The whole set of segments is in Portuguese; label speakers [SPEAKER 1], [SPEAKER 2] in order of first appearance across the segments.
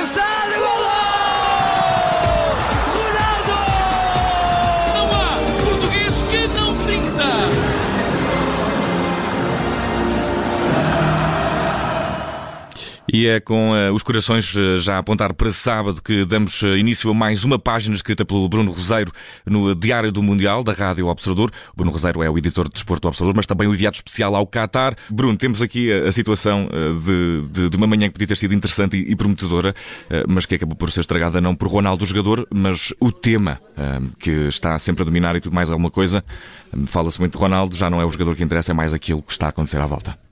[SPEAKER 1] cabeçada,
[SPEAKER 2] E é com uh, os corações uh, já a apontar para sábado que damos uh, início a mais uma página escrita pelo Bruno Roseiro no Diário do Mundial, da Rádio Observador. O Bruno Roseiro é o editor de Desporto do Observador, mas também o enviado especial ao Qatar. Bruno, temos aqui a, a situação de, de, de, uma manhã que podia ter sido interessante e, e prometedora, mas que acabou por ser estragada não por Ronaldo, o jogador, mas o tema que está sempre a dominar e tudo mais alguma coisa. Fala-se muito de Ronaldo, já não é o jogador que interessa, é mais aquilo que está a acontecer à volta.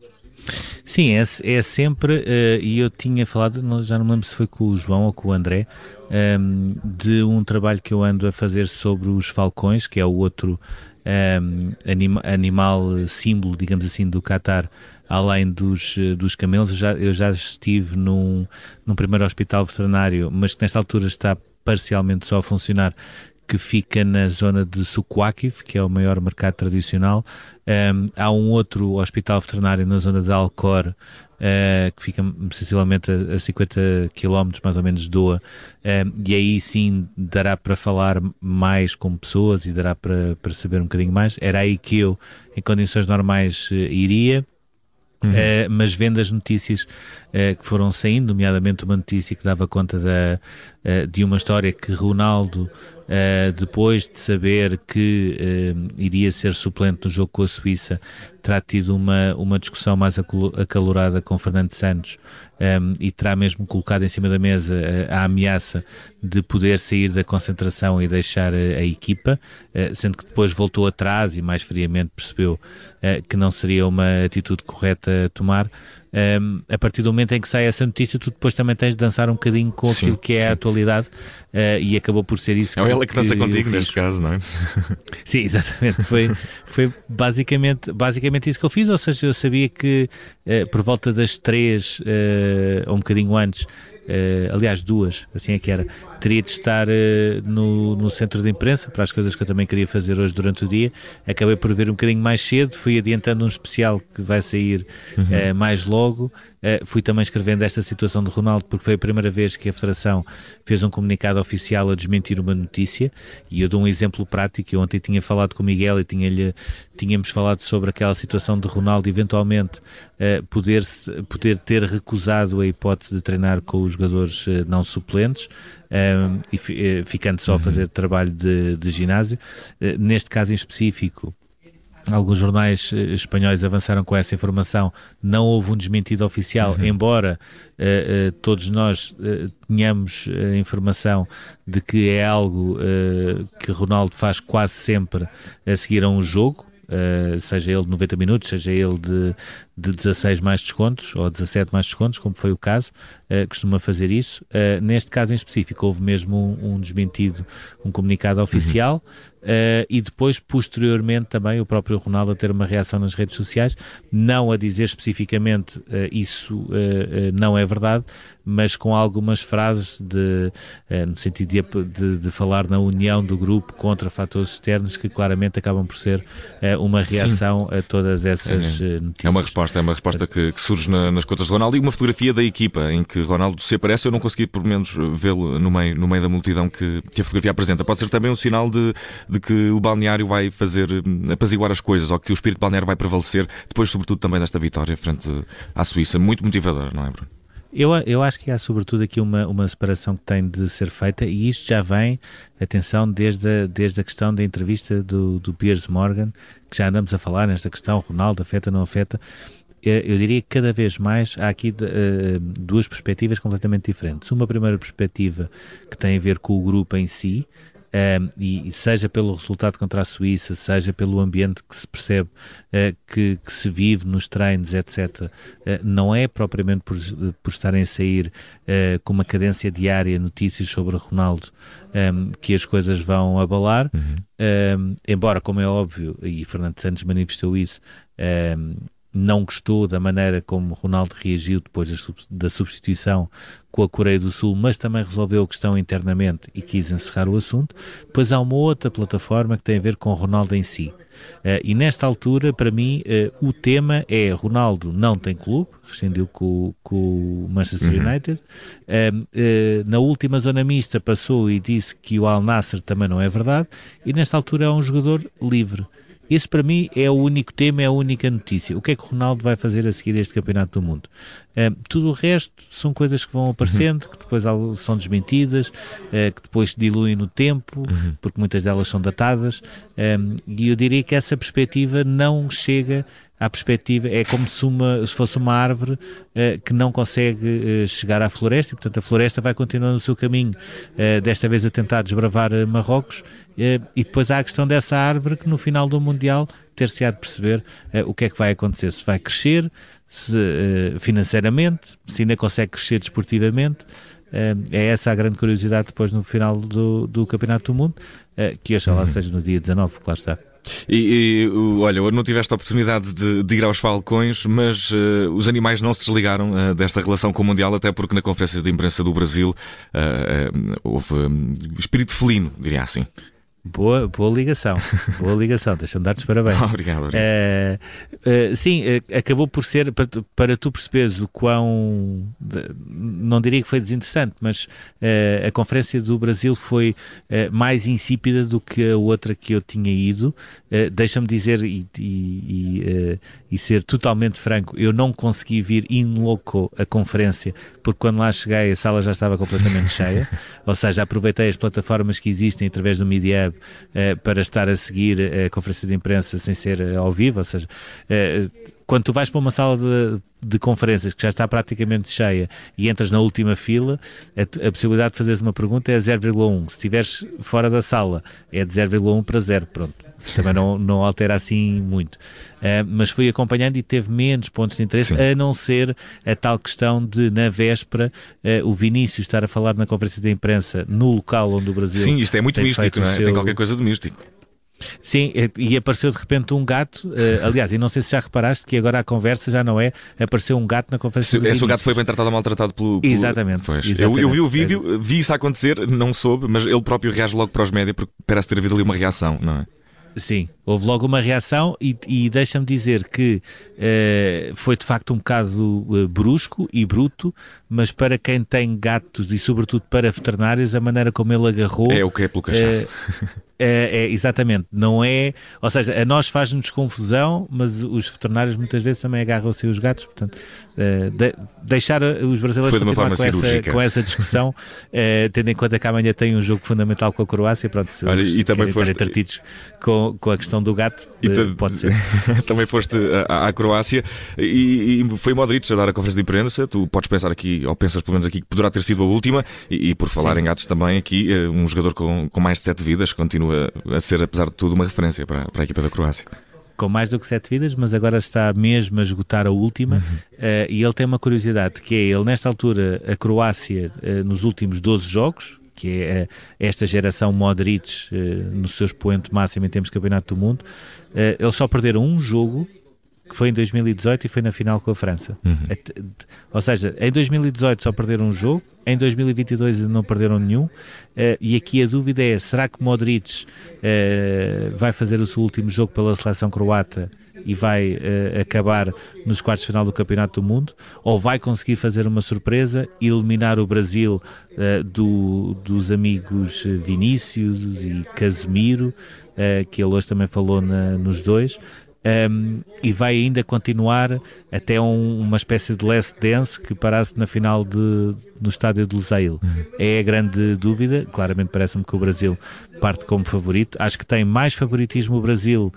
[SPEAKER 3] Sim, é, é sempre, uh, e eu tinha falado, já não me lembro se foi com o João ou com o André, um, ehm, de um trabalho que eu ando a fazer sobre os falcões, que é o outro um, ehm, anima, animal símbolo, digamos assim, do Qatar, além dos, dos camelos. Eu já, eu já estive num, num primeiro hospital veterinário, mas que nesta altura está parcialmente só a funcionar, que fica na zona de Sukwakif, que é o maior mercado tradicional. Um, há um outro hospital veterinário na zona de Alcor, uh, que fica sensivelmente a, a 50 km mais ou menos de Doa, e aí sim dará para falar mais com pessoas e dará para, para saber um bocadinho mais. Era aí que eu, em condições normais, uh, iria. Uhum. Uh, mas vendo as notícias uh, que foram saindo, nomeadamente uma notícia que dava conta da, de uma história que Ronaldo Uh, depois de saber que uh, iria ser suplente no jogo com a Suíça, terá tido uma, uma discussão mais acalorada com Fernando Santos um, ehm, e terá mesmo colocado em cima da mesa a, a, ameaça de poder sair da concentração e deixar a, a equipa, uh, sendo que depois voltou atrás e mais friamente percebeu que não seria uma atitude correta a tomar um, a partir do momento em que sai essa notícia, tu depois também tens de dançar um bocadinho com sim, aquilo que é sim. a atualidade uh, e acabou por ser isso.
[SPEAKER 2] É que, ela que dança contigo neste caso, não é?
[SPEAKER 3] Sim, exatamente. Foi, foi basicamente, basicamente isso que eu fiz, ou seja, eu sabia que uh, por volta das três, uh, ou um bocadinho antes, aliás, duas, assim é que era. Teria de estar uh, no, no centro de imprensa para as coisas que eu também queria fazer hoje durante o dia. Acabei por ver um bocadinho mais cedo, fui adiantando um especial que vai sair uhum. uh, mais logo. fui também escrevendo esta situação de Ronaldo porque foi a primeira vez que a Federação fez um comunicado oficial a desmentir uma notícia. E eu dou um exemplo prático. Eu ontem tinha falado com o Miguel e tinha tínhamos falado sobre aquela situação de Ronaldo eventualmente poder, poder ter recusado a hipótese de treinar com os jogadores eh, não suplentes um, e eh, ficando só a fazer uhum. trabalho de, de ginásio. Eh, neste caso em específico, Alguns jornais espanhóis avançaram com essa informação. Não houve um desmentido oficial, uhum. embora uh, uh, todos nós uh, tenhamos a informação de que é algo que Ronaldo faz quase sempre a seguir a um jogo. Seja ele de 90 minutos, seja ele de, de 16 mais descontos ou 17 mais descontos, como foi o caso, uh, costuma fazer isso. Uh, neste caso em específico, houve mesmo um, um desmentido, um comunicado oficial. Uhum. Uh, e depois, posteriormente, também o próprio Ronaldo a ter uma reação nas redes sociais, não a dizer especificamente uh, isso uh, não é verdade, mas com algumas frases de, no sentido de, de, de, falar na união do grupo contra fatores externos que claramente acabam por ser uma reação Sim. a todas essas é, notícias.
[SPEAKER 2] É uma resposta, é uma resposta que, que surge na, nas contas de Ronaldo e uma fotografia da equipa em que Ronaldo se aparece. Eu não consegui, por menos, vê-lo no meio, no meio da multidão que, que a fotografia apresenta. Pode ser também um sinal de de que o balneário vai fazer hum, apaziguar as coisas, ou que o espírito balneário vai prevalecer, depois, sobretudo, também desta vitória frente à Suíça. Muito motivadora, não é, Bruno?
[SPEAKER 3] Eu, eu acho que há sobretudo aqui uma, uma separação que tem de ser feita e isto já vem, atenção, desde a, desde a questão da entrevista do, do Piers Morgan, que já andamos a falar nesta questão, Ronaldo afeta, não afeta, eu diria que cada vez mais há aqui uh, duas perspectivas completamente diferentes. Uma primeira perspectiva que tem a ver com o grupo em si, um, e, seja pelo resultado contra a Suíça, seja pelo ambiente que se percebe uh, que, que, se vive nos treinos, etc., uh, não é propriamente por, por estarem a sair uh, com uma cadência diária notícias sobre Ronaldo um, que as coisas vão abalar, uhum. um, embora, como é óbvio, e Fernando Santos manifestou isso, não gostou da maneira como Ronaldo reagiu depois da substituição com a Coreia do Sul, mas também resolveu a questão internamente e quis encerrar o assunto. Depois há uma outra plataforma que tem a ver com Ronaldo em si. Uh, e nesta altura, para mim, uh, o tema é Ronaldo não tem clube, rescindiu com, com o Manchester uhum. United. Uh, na última zona mista passou e disse que o Al Nasser também não é verdade. E nesta altura é um jogador livre. Esse para mim é o único tema, é a única notícia. O que é que o Ronaldo vai fazer a seguir este Campeonato do Mundo? Uh, tudo o resto são coisas que vão aparecendo, uhum. que depois são desmentidas, uh, que depois se diluem no tempo, uhum. porque muitas delas são datadas. Um, e eu diria que essa perspectiva não chega à perspectiva, é como se, uma, se fosse uma árvore uh, que não consegue uh, chegar à floresta, e portanto a floresta vai continuando o seu caminho, uh, desta vez a tentar desbravar Marrocos, e depois há a questão dessa árvore que no final do Mundial ter-se-á de perceber o que é que vai acontecer, se vai crescer se, financeiramente, se ainda consegue crescer desportivamente, é essa a grande curiosidade depois no final do, do Campeonato do Mundo, que hoje uhum. seja no dia 19, claro está.
[SPEAKER 2] E, e olha, não tiveste a oportunidade de, de ir aos Falcões, mas uh, os animais não se desligaram uh, desta relação com o Mundial, até porque na conferência de imprensa do Brasil uh, houve um, espírito felino, diria assim.
[SPEAKER 3] Boa, boa ligação, boa ligação, deixa-me dar-te parabéns.
[SPEAKER 2] obrigado. obrigado. Uh,
[SPEAKER 3] uh, sim, uh, acabou por ser, para, para tu perceberes o quão, não diria que foi desinteressante, mas a Conferência do Brasil foi mais insípida do que a outra que eu tinha ido. Deixa-me dizer e, e, e, ser totalmente franco, eu não consegui vir in loco a conferência, porque quando lá cheguei a sala já estava completamente cheia, ou seja, aproveitei as plataformas que existem através do Media para estar a seguir a conferência de imprensa sem ser eh, ao vivo, ou seja, uh, quando tu vais para uma sala de, de, conferências que já está praticamente cheia e entras na última fila, a, a possibilidade de fazeres uma pergunta é 0,1. Se estiveres fora da sala, é de 0,1 para 0. Pronto. Também não, não altera assim muito. Uh, mas fui acompanhando e teve menos pontos de interesse, Sim. a não ser a tal questão de, na véspera, uh, o Vinícius estar a falar na conferência de imprensa no local onde o Brasil.
[SPEAKER 2] Sim, isto é muito místico, não é? Seu... Tem qualquer coisa de místico.
[SPEAKER 3] Sim, e apareceu de repente um gato. Uh, aliás, e não sei se já reparaste que agora a conversa já não é. Apareceu um gato na conferência.
[SPEAKER 2] Se, esse gato foi bem tratado ou maltratado pelo. pelo...
[SPEAKER 3] Exatamente, exatamente.
[SPEAKER 2] Eu, eu, vi o vídeo, vi isso acontecer, não soube, mas ele próprio reage logo para os médias porque parece ter havido ali uma reação, não é?
[SPEAKER 3] Sim, houve logo uma reação e, e deixa-me dizer que uh, foi de facto um bocado uh, brusco e bruto, mas para quem tem gatos e sobretudo para veterinários, a maneira como ele agarrou...
[SPEAKER 2] É o que é pelo cachaço.
[SPEAKER 3] Uh, é, é, exatamente, não é. Ou seja, a nós faz-nos confusão, mas os veterinários muitas vezes também agarram-se os gatos. Portanto, uh, de, deixar os brasileiros continuar com essa, com essa, discussão, uh, tendo em conta que amanhã tem um jogo fundamental com a Croácia. Pronto, se Olha, e também foste... entretidos com, com a questão do gato, uh, pode ser.
[SPEAKER 2] também foste à, à Croácia e, e, foi Modric a dar a conferência de imprensa. Tu podes pensar aqui, ou pensas pelo menos aqui, que poderá ter sido a última. E, e por falar Sim. em gatos também, aqui, um jogador com, com mais de sete vidas continua continua a ser, apesar de tudo, uma referência para, para a equipa da Croácia
[SPEAKER 3] com mais do que sete vidas, mas agora está mesmo a esgotar a última. Uhum. Uh, e ele tem uma curiosidade, que é ele, nesta altura, a Croácia, uh, nos últimos 12 jogos, que é uh, esta geração Modric no seu expoente máximo em termos de campeonato do mundo, eles só perderam um jogo que foi em 2018 e foi na final com a França. Uhum. Ou seja, em 2018 só perderam um jogo, em 2022 não perderam nenhum, uh, e aqui a dúvida é, será que Modric uh, vai fazer o seu último jogo pela seleção croata e vai uh, acabar nos quartos de final do Campeonato do Mundo, ou vai conseguir fazer uma surpresa e eliminar o Brasil do, dos amigos Vinícius e Casemiro, que ele hoje também falou na, nos dois, um, e vai ainda continuar até um, uma espécie de last dance que parasse na final de, no estádio de Lusail. Uhum. É a grande dúvida, claramente parece-me que o Brasil parte como favorito. Acho que tem mais favoritismo o Brasil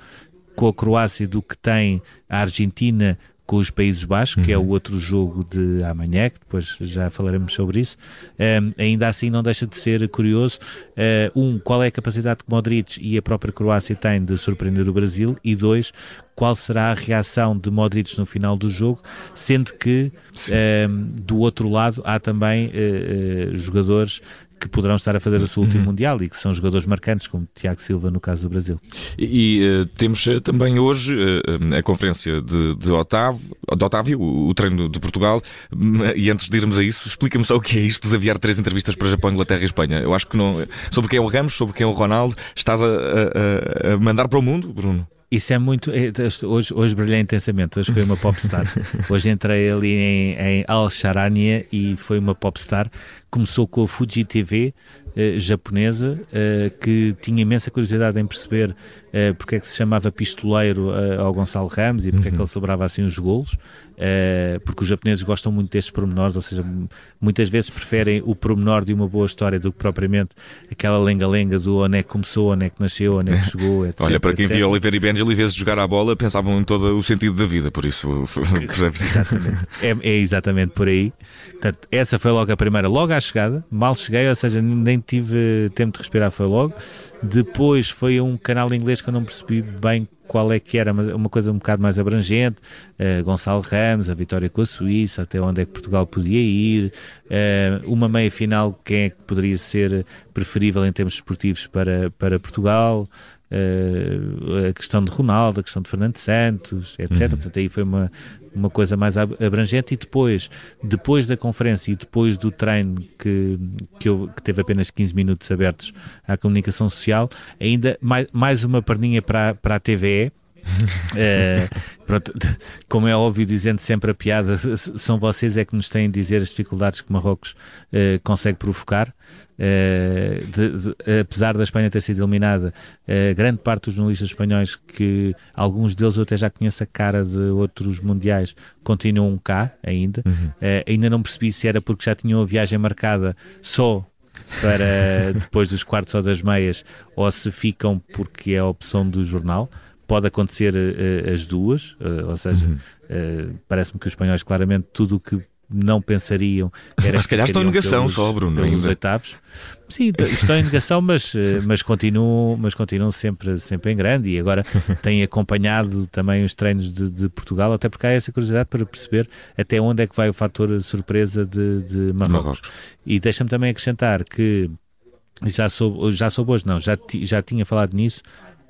[SPEAKER 3] com a Croácia do que tem a Argentina com os Países Baixos, uhum. que é o uhum. outro jogo de amanhã, que depois já falaremos sobre isso. Um, ainda assim, não deixa de ser curioso. Uh, um, qual é a capacidade que Modric e a própria Croácia têm de surpreender o Brasil? E dois, qual será a reação de Modric no final do jogo, sendo que um, do outro lado há também uh, uh, jogadores que poderão estar a fazer o seu último uhum. Mundial e que são jogadores marcantes, como Tiago Silva no caso do Brasil.
[SPEAKER 2] E, e uh, temos também hoje uh, a conferência de, de, Otávio, de Otávio, o, treino de Portugal, e antes de irmos a isso, explica-me só o que é isto de aviar três entrevistas para Japão, Inglaterra e Espanha. Eu acho que não. Sobre quem é o Ramos, sobre quem é o Ronaldo, estás a, a, a mandar para o mundo, Bruno?
[SPEAKER 3] Isso é muito. É, hoje, hoje brilhei intensamente. Hoje foi uma popstar. hoje entrei ali em, em Al-Sharania e foi uma popstar. Começou com a Fuji TV, eh, japonesa uh, que tinha imensa curiosidade em perceber uh, porque é que se chamava pistoleiro ao Gonçalo Ramos e porque uhum. é que uhum. ele celebrava assim os golos, porque os japoneses gostam muito destes pormenores, ou seja, muitas vezes preferem o pormenor de uma boa história do que propriamente aquela lenga-lenga do onde é que começou, onde é que nasceu, onde é que chegou, etc.
[SPEAKER 2] Olha, para quem etc. via Oliveira e Benjel, em vez de jogar a bola, pensavam em todo o sentido da vida, por isso.
[SPEAKER 3] exatamente. É, é exatamente por aí. Portanto, essa foi logo a primeira, logo à chegada, mal cheguei, ou seja, nem tive tempo de respirar, foi logo. Depois foi um canal inglês que eu não percebi bem qual é que era, uma coisa um bocado mais abrangente, uh, Gonçalo Ramos, a vitória com a Suíça, até onde é que Portugal podia ir, uh, uma meia final, quem é que poderia ser preferível em termos esportivos para, para Portugal, uh, a questão de Ronaldo, a questão de Fernando Santos, etc. Uhum. Portanto, aí foi uma, uma coisa mais abrangente e depois, depois da conferência e depois do treino que, que, eu, que teve apenas 15 minutos abertos à comunicação social, ainda mais, mais uma perninha para, para a TVE, é, pronto, como é óbvio, dizendo sempre a piada, são vocês é que nos têm a dizer as dificuldades que Marrocos uh, consegue provocar. Uh, de, de, apesar da Espanha ter sido eliminada, uh, grande parte dos jornalistas espanhóis, que alguns deles eu até já conheço a cara de outros mundiais, continuam cá ainda. Uhum. ainda não percebi se era porque já tinham a viagem marcada só para depois dos quartos ou das meias, ou se ficam porque é a opção do jornal pode acontecer uh, as duas, uh, ou seja, uhum. uh, parece-me que os espanhóis claramente tudo o que não pensariam
[SPEAKER 2] era mas se calhar estão em negação pelos, só, Bruno,
[SPEAKER 3] pelos oitavos. Sim, estão em negação, mas, mas, continuam, mas continuam sempre, sempre em grande e agora têm acompanhado também os treinos de, de, Portugal, até porque há essa curiosidade para perceber até onde é que vai o fator surpresa de, de Marrocos. Marrocos. E deixa-me também acrescentar que já soube, já soube hoje, não, já, já tinha falado nisso,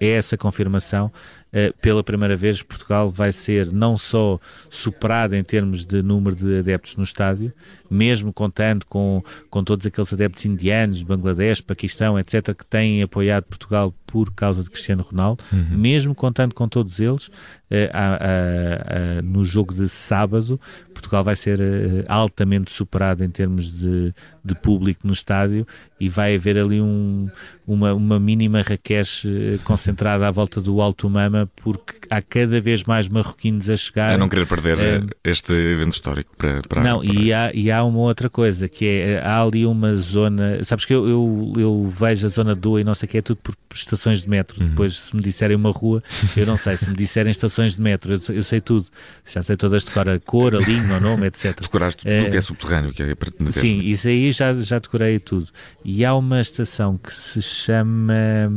[SPEAKER 3] é essa confirmação. Uh, pela primeira vez, Portugal vai ser não só superado em termos de número de adeptos no estádio, mesmo contando com, com todos aqueles adeptos indianos, Bangladesh, Paquistão, etc., que têm apoiado Portugal por causa de Cristiano Ronaldo, uhum. mesmo contando com todos eles, a, a, no jogo de sábado, Portugal vai ser uh, altamente superado em termos de, de público no estádio e vai haver ali um, uma, uma mínima raquete uh, concentrada à volta do Alto Mama, porque há cada vez mais marroquinos a chegar.
[SPEAKER 2] A não querer perder uh, este evento histórico. Para, para
[SPEAKER 3] não, para... E, há, e há uma outra coisa, que é, há ali uma zona, sabes que eu, eu, eu vejo a zona do e não sei o que, é tudo por estações de metro. Uhum. Depois, se me disserem uma rua, eu não sei. Se me disserem estações de metro, eu, eu sei tudo. Já sei todas de cor, a cor, a linha, o nome, etc.
[SPEAKER 2] Decoraste tudo uh, que é subterrâneo, que é para te
[SPEAKER 3] Sim, isso aí já, já decorei tudo. E há uma estação que se chama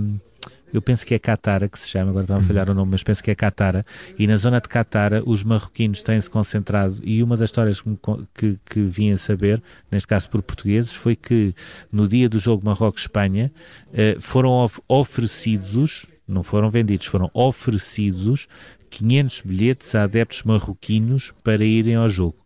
[SPEAKER 3] eu penso que é Catara que se chama, agora estava a falhar o nome, mas penso que é Catara, e na zona de Catara os marroquinos têm-se concentrado, e uma das histórias que, que, que vim a saber, neste caso por portugueses, foi que no dia do jogo Marrocos-Espanha eh, foram of oferecidos, não foram vendidos, foram oferecidos 500 bilhetes a adeptos marroquinos para irem ao jogo.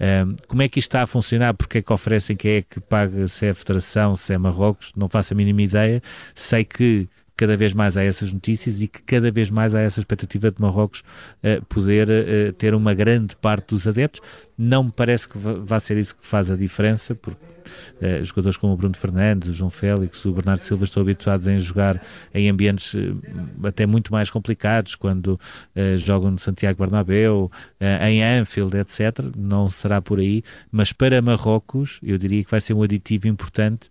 [SPEAKER 3] Um, como é que isto está a funcionar? Porque é que oferecem? Quem é que paga? Se é a Federação, se é Marrocos? Não faço a mínima ideia. Sei que cada vez mais há essas notícias e que cada vez mais há essa expectativa de Marrocos uh, poder uh, ter uma grande parte dos adeptos. Não me parece que vá ser isso que faz a diferença, porque Uh, jogadores como o Bruno Fernandes, o João Félix, o Bernardo Silva estão habituados a jogar em ambientes uh, até muito mais complicados, quando uh, jogam no Santiago Bernabéu, em Anfield, etc. Não será por aí, mas para Marrocos, eu diria que vai ser um aditivo importante.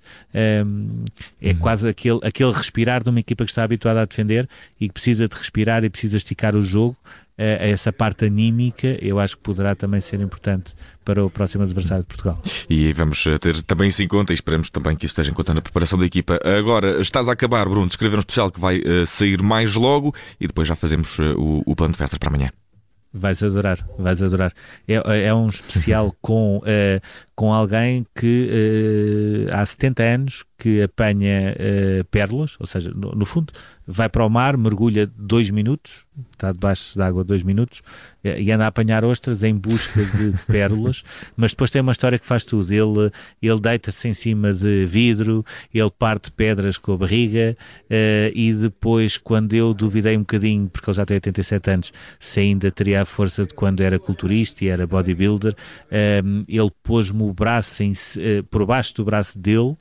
[SPEAKER 3] Um, é uhum. quase aquele, aquele respirar de uma equipa que está habituada a defender e que precisa de respirar e precisa esticar o jogo a essa parte anímica, eu acho que poderá também ser importante para o próximo adversário de Portugal.
[SPEAKER 2] E vamos eh, ter também isso em conta e esperamos também que isso esteja em conta na preparação da equipa. Agora, estás a acabar, Bruno, de escrever um especial que vai uh, sair mais logo e depois já fazemos uh, o, o plano de festas para amanhã.
[SPEAKER 3] Vais adorar, vais adorar. É, é um especial com, uh, com alguém que uh, há 70 anos que apanha uh, pérolas, ou seja, no, no, fundo, vai para o mar, mergulha dois minutos, está debaixo d'água dois minutos, e anda a apanhar ostras em busca de pérolas, mas depois tem uma história que faz tudo. Ele, ele deita-se em cima de vidro, ele parte pedras com a barriga, uh, e depois, quando eu duvidei um bocadinho, porque ele já tem 87 anos, se ainda teria a força de quando era culturista e era bodybuilder, ele pôs-me o braço em, uh, por baixo do braço dele uh,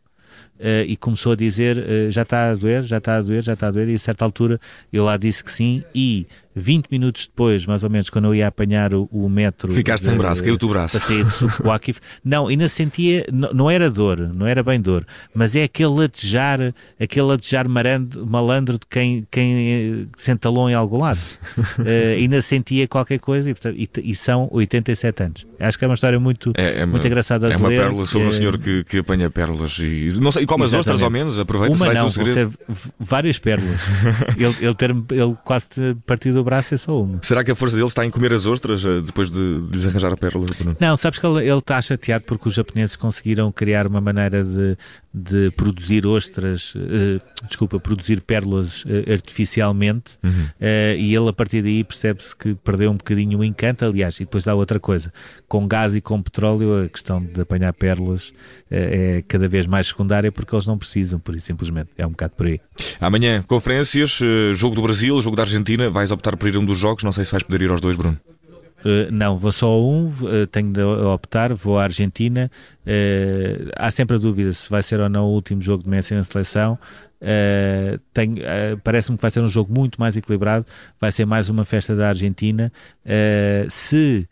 [SPEAKER 3] e começou a dizer uh, já está a doer, já está a doer, já está a doer, e a certa altura eu lá disse que sim, e 20 minutos depois, mais ou menos, quando eu ia apanhar o, o metro.
[SPEAKER 2] Ficaste sem braço, caiu-te o braço.
[SPEAKER 3] Para sair do Aquif. Não, ainda sentia, não, não, era dor, não era bem dor, mas é aquele latejar, aquele latejar marando, malandro de quem, quem se entalou em algum lado. uh, ainda sentia qualquer coisa e, portanto, e, e, são 87 anos. Acho que é uma história muito, é, é muito engraçada
[SPEAKER 2] de
[SPEAKER 3] É uma
[SPEAKER 2] ler, pérola sobre o senhor que, que apanha pérolas e, não sei, e come as ostras ao menos, aproveita
[SPEAKER 3] Uma não, vão várias pérolas. ele, ele, ter, ele quase partiu do braço é só uma.
[SPEAKER 2] Será que a força dele está em comer as ostras eh, depois de, de lhes arranjar a pérola?
[SPEAKER 3] Não, sabes que ele, ele está chateado porque os japoneses conseguiram criar uma maneira de, de produzir ostras, uh, desculpa, produzir pérolas uh, artificialmente uhum. uh, e ele a partir daí percebe-se que perdeu um bocadinho o encanto, aliás, e depois dá outra coisa, com gás e com petróleo a questão de apanhar pérolas é cada vez mais secundária porque eles não precisam, por isso simplesmente, é um bocado por aí.
[SPEAKER 2] Amanhã, conferências, jogo do Brasil, jogo da Argentina, vais optar por ir a um dos jogos, não sei se vais poder ir aos dois, Bruno.
[SPEAKER 3] Uh, não, vou só um, uh, tenho de optar, vou à Argentina. Uh, há sempre a dúvida se vai ser ou não o último jogo de Messi na seleção. Parece-me que vai ser um jogo muito mais equilibrado, vai ser mais uma festa da Argentina. se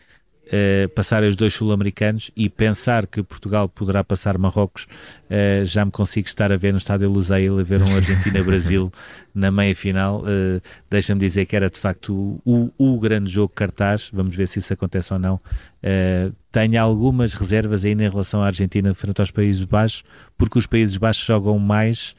[SPEAKER 3] uh, passar os dois sul-americanos e pensar que Portugal poderá passar Marrocos, uh, já me consigo estar a ver no estádio Lusail, a ver um Argentina-Brasil na meia-final. Uh, Deixa-me dizer que era de facto o, o, o, grande jogo cartaz, vamos ver se isso acontece ou não. Uh, tenho algumas reservas ainda em relação à Argentina frente aos Países Baixos, porque os Países Baixos jogam mais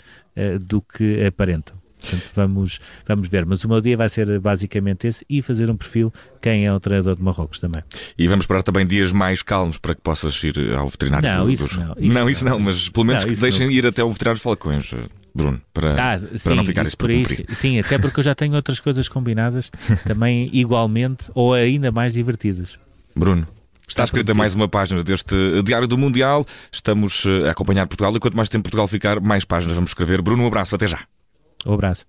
[SPEAKER 3] do que aparentam. Portanto, vamos, vamos ver. Mas o meu dia vai ser basicamente esse e fazer um perfil quem é o treinador de Marrocos também.
[SPEAKER 2] E vamos esperar também dias mais calmos para que possas ir ao veterinário.
[SPEAKER 3] Não, isso não. Isso
[SPEAKER 2] não, isso não, mas pelo menos não, que deixem não. ir até o veterinário Falcões. Bruno, para, ah, para
[SPEAKER 3] sim,
[SPEAKER 2] não ficar isso, por
[SPEAKER 3] isso. Sim, até porque eu já tenho outras coisas combinadas também igualmente ou ainda mais divertidas.
[SPEAKER 2] Bruno, Está escrita mais uma página deste Diário do Mundial. Estamos eh, a acompanhar Portugal e quanto mais tempo Portugal ficar, mais páginas vamos escrever. Bruno, um abraço, até já.
[SPEAKER 3] Um abraço.